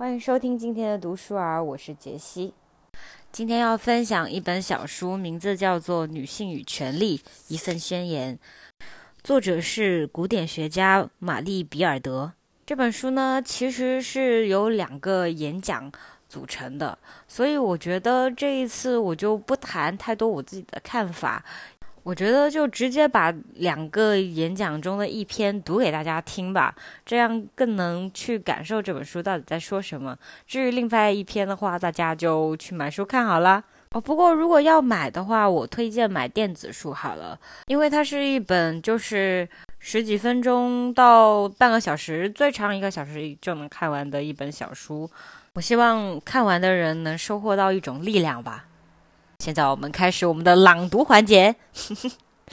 欢迎收听今天的读书儿，我是杰西。今天要分享一本小书，名字叫做《女性与权利：一份宣言》，作者是古典学家玛丽·比尔德。这本书呢，其实是由两个演讲组成的，所以我觉得这一次我就不谈太多我自己的看法。我觉得就直接把两个演讲中的一篇读给大家听吧，这样更能去感受这本书到底在说什么。至于另外一篇的话，大家就去买书看好了。哦，不过如果要买的话，我推荐买电子书好了，因为它是一本就是十几分钟到半个小时，最长一个小时就能看完的一本小书。我希望看完的人能收获到一种力量吧。现在我们开始我们的朗读环节。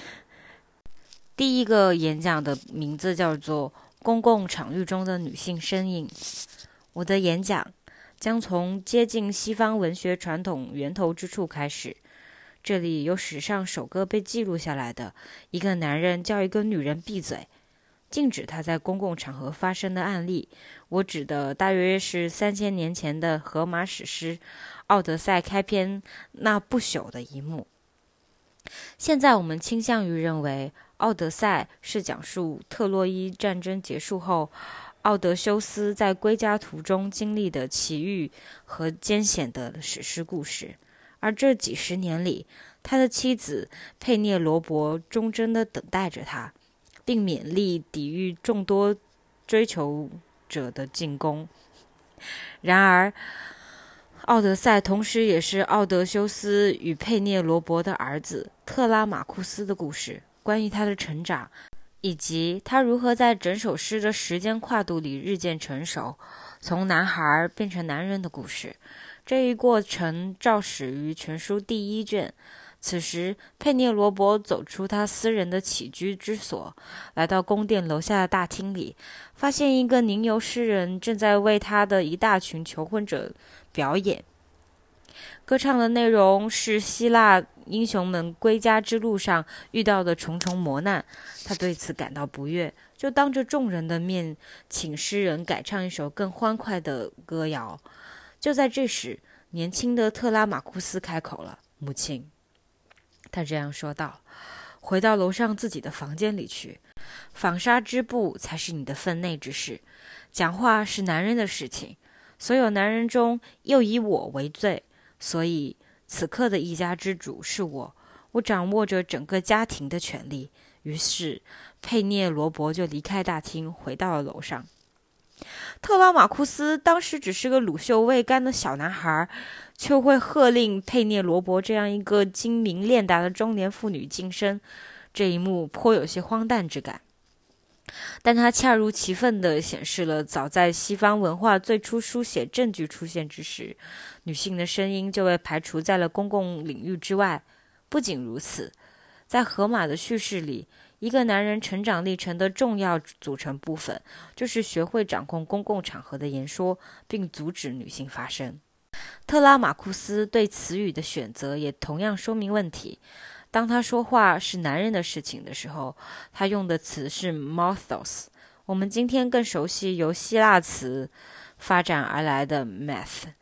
第一个演讲的名字叫做《公共场域中的女性身影》。我的演讲将从接近西方文学传统源头之处开始。这里有史上首个被记录下来的一个男人叫一个女人闭嘴，禁止他在公共场合发生的案例。我指的大约是三千年前的荷马史诗。《奥德赛》开篇那不朽的一幕。现在我们倾向于认为，《奥德赛》是讲述特洛伊战争结束后，奥德修斯在归家途中经历的奇遇和艰险的史诗故事。而这几十年里，他的妻子佩涅罗伯忠贞地等待着他，并勉力抵御众多追求者的进攻。然而，《奥德赛》同时也是奥德修斯与佩涅罗伯的儿子特拉马库斯的故事，关于他的成长，以及他如何在整首诗的时间跨度里日渐成熟，从男孩变成男人的故事。这一过程肇始于全书第一卷。此时，佩涅罗伯走出他私人的起居之所，来到宫殿楼下的大厅里，发现一个吟游诗人正在为他的一大群求婚者。表演歌唱的内容是希腊英雄们归家之路上遇到的重重磨难，他对此感到不悦，就当着众人的面请诗人改唱一首更欢快的歌谣。就在这时，年轻的特拉马库斯开口了：“母亲。”他这样说道：“回到楼上自己的房间里去，纺纱织布才是你的分内之事，讲话是男人的事情。”所有男人中，又以我为最，所以此刻的一家之主是我，我掌握着整个家庭的权利。于是，佩涅罗伯就离开大厅，回到了楼上。特拉马库斯当时只是个乳臭未干的小男孩，却会喝令佩涅罗伯这样一个精明练达的中年妇女晋升，这一幕颇有些荒诞之感。但它恰如其分地显示了，早在西方文化最初书写证据出现之时，女性的声音就被排除在了公共领域之外。不仅如此，在荷马的叙事里，一个男人成长历程的重要组成部分，就是学会掌控公共场合的言说，并阻止女性发声。特拉马库斯对词语的选择也同样说明问题。当他说话是男人的事情的时候，他用的词是 “mothos”。我们今天更熟悉由希腊词发展而来的 “myth”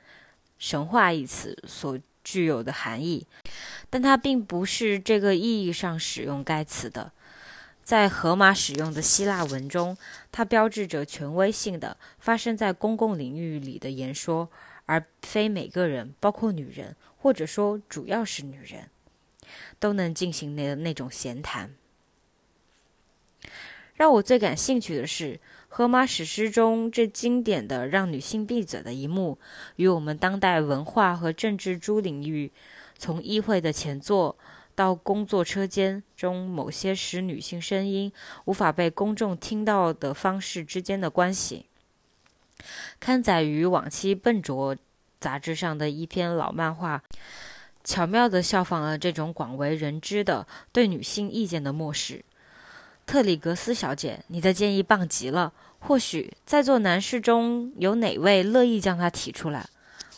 神话一词所具有的含义，但它并不是这个意义上使用该词的。在荷马使用的希腊文中，它标志着权威性的发生在公共领域里的言说，而非每个人，包括女人，或者说主要是女人。都能进行那那种闲谈。让我最感兴趣的是，荷马史诗中这经典的让女性闭嘴的一幕，与我们当代文化和政治诸领域，从议会的前座到工作车间中某些使女性声音无法被公众听到的方式之间的关系，刊载于往期《笨拙》杂志上的一篇老漫画。巧妙地效仿了这种广为人知的对女性意见的漠视。特里格斯小姐，你的建议棒极了。或许在座男士中有哪位乐意将它提出来？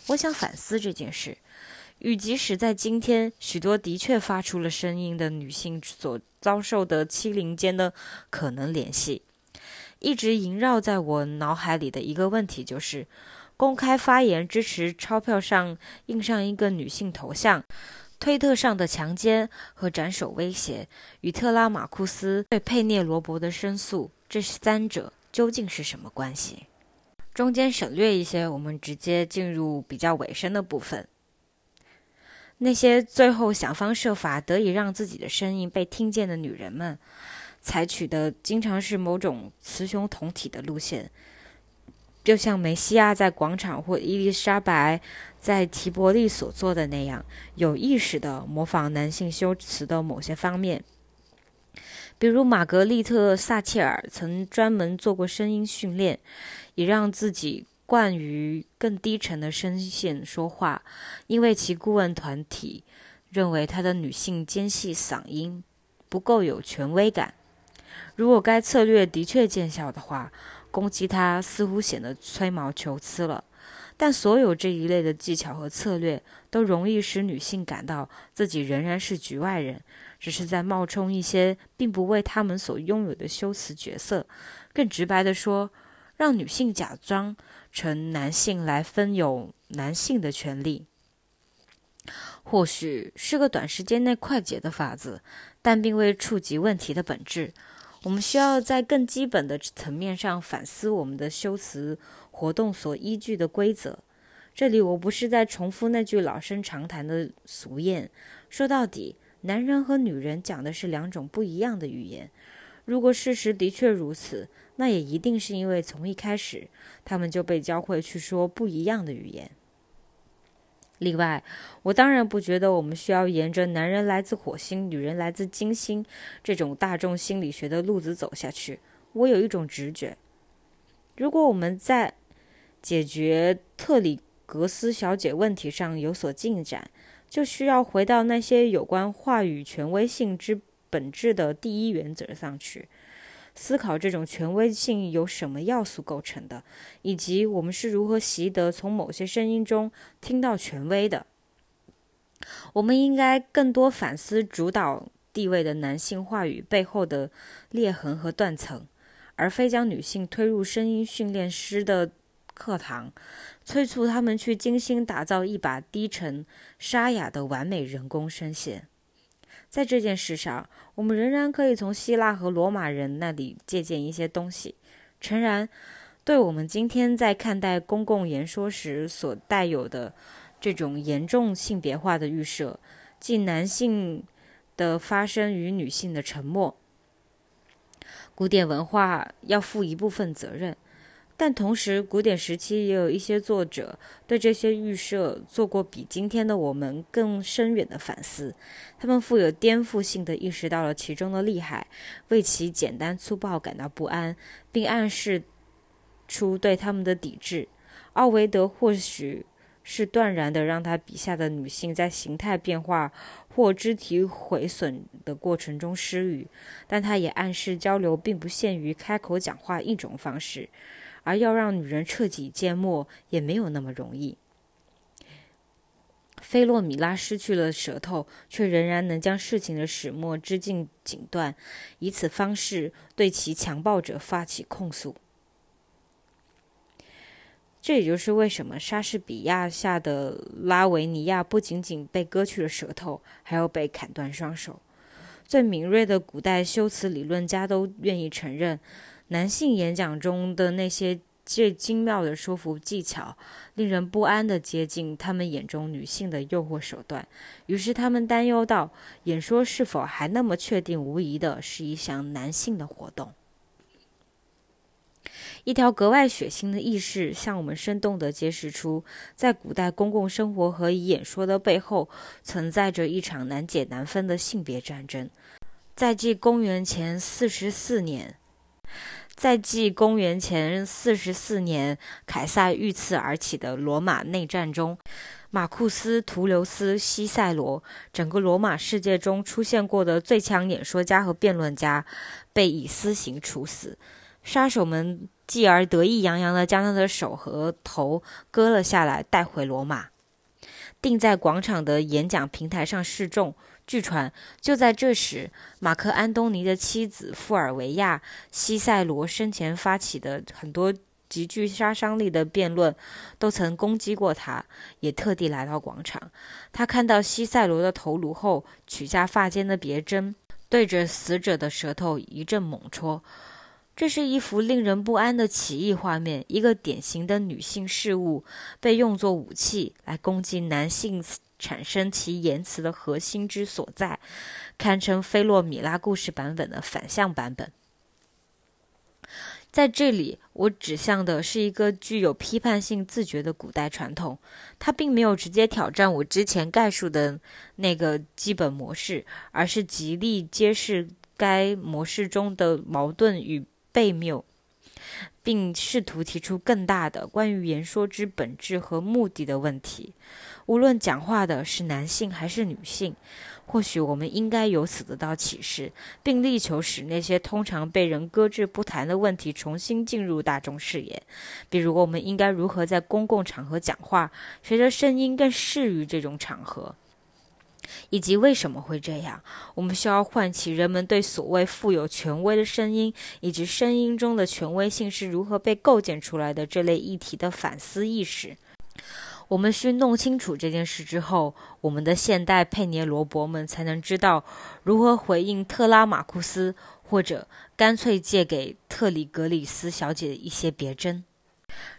我想反思这件事，与即使在今天许多的确发出了声音的女性所遭受的欺凌间的可能联系。一直萦绕在我脑海里的一个问题就是：公开发言支持钞票上印上一个女性头像，推特上的强奸和斩首威胁，与特拉马库斯对佩涅罗伯的申诉，这三者究竟是什么关系？中间省略一些，我们直接进入比较尾声的部分。那些最后想方设法得以让自己的声音被听见的女人们，采取的经常是某种雌雄同体的路线，就像梅西亚在广场或伊丽莎白在提伯利所做的那样，有意识地模仿男性修辞的某些方面。比如，玛格丽特·撒切尔曾专门做过声音训练，以让自己。惯于更低沉的声线说话，因为其顾问团体认为她的女性尖细嗓音不够有权威感。如果该策略的确见效的话，攻击他似乎显得吹毛求疵了。但所有这一类的技巧和策略都容易使女性感到自己仍然是局外人，只是在冒充一些并不为他们所拥有的修辞角色。更直白地说，让女性假装。成男性来分有男性的权利，或许是个短时间内快捷的法子，但并未触及问题的本质。我们需要在更基本的层面上反思我们的修辞活动所依据的规则。这里我不是在重复那句老生常谈的俗谚：说到底，男人和女人讲的是两种不一样的语言。如果事实的确如此，那也一定是因为从一开始，他们就被教会去说不一样的语言。另外，我当然不觉得我们需要沿着“男人来自火星，女人来自金星”这种大众心理学的路子走下去。我有一种直觉：如果我们在解决特里格斯小姐问题上有所进展，就需要回到那些有关话语权威性之本质的第一原则上去。思考这种权威性由什么要素构成的，以及我们是如何习得从某些声音中听到权威的。我们应该更多反思主导地位的男性话语背后的裂痕和断层，而非将女性推入声音训练师的课堂，催促他们去精心打造一把低沉沙哑的完美人工声线。在这件事上，我们仍然可以从希腊和罗马人那里借鉴一些东西。诚然，对我们今天在看待公共言说时所带有的这种严重性别化的预设，即男性的发声与女性的沉默，古典文化要负一部分责任。但同时，古典时期也有一些作者对这些预设做过比今天的我们更深远的反思。他们富有颠覆性的意识到了其中的厉害，为其简单粗暴感到不安，并暗示出对他们的抵制。奥维德或许是断然的让他笔下的女性在形态变化或肢体毁损的过程中失语，但他也暗示交流并不限于开口讲话一种方式。而要让女人彻底缄默也没有那么容易。菲洛米拉失去了舌头，却仍然能将事情的始末织进锦缎，以此方式对其强暴者发起控诉。这也就是为什么莎士比亚下的拉维尼亚不仅仅被割去了舌头，还要被砍断双手。最敏锐的古代修辞理论家都愿意承认。男性演讲中的那些最精妙的说服技巧，令人不安地接近他们眼中女性的诱惑手段。于是他们担忧到：演说是否还那么确定无疑的是一项男性的活动？一条格外血腥的意识向我们生动地揭示出，在古代公共生活和演说的背后，存在着一场难解难分的性别战争。在继公元前四十四年。在继公元前四十四年凯撒遇刺而起的罗马内战中，马库斯·图留斯·西塞罗，整个罗马世界中出现过的最强演说家和辩论家，被以私刑处死。杀手们继而得意洋洋地将他的手和头割了下来，带回罗马，定在广场的演讲平台上示众。据传，就在这时，马克·安东尼的妻子富尔维亚·西塞罗生前发起的很多极具杀伤力的辩论，都曾攻击过他，也特地来到广场。他看到西塞罗的头颅后，取下发间的别针，对着死者的舌头一阵猛戳。这是一幅令人不安的奇异画面，一个典型的女性事物被用作武器来攻击男性。产生其言辞的核心之所在，堪称菲洛米拉故事版本的反向版本。在这里，我指向的是一个具有批判性自觉的古代传统，它并没有直接挑战我之前概述的那个基本模式，而是极力揭示该模式中的矛盾与悖谬，并试图提出更大的关于言说之本质和目的的问题。无论讲话的是男性还是女性，或许我们应该由此得到启示，并力求使那些通常被人搁置不谈的问题重新进入大众视野。比如，我们应该如何在公共场合讲话，谁的声音更适于这种场合，以及为什么会这样。我们需要唤起人们对所谓富有权威的声音，以及声音中的权威性是如何被构建出来的这类议题的反思意识。我们需弄清楚这件事之后，我们的现代佩涅罗伯们才能知道如何回应特拉马库斯，或者干脆借给特里格里斯小姐一些别针。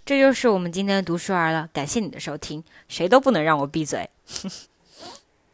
这就是我们今天的读书儿了。感谢你的收听，谁都不能让我闭嘴。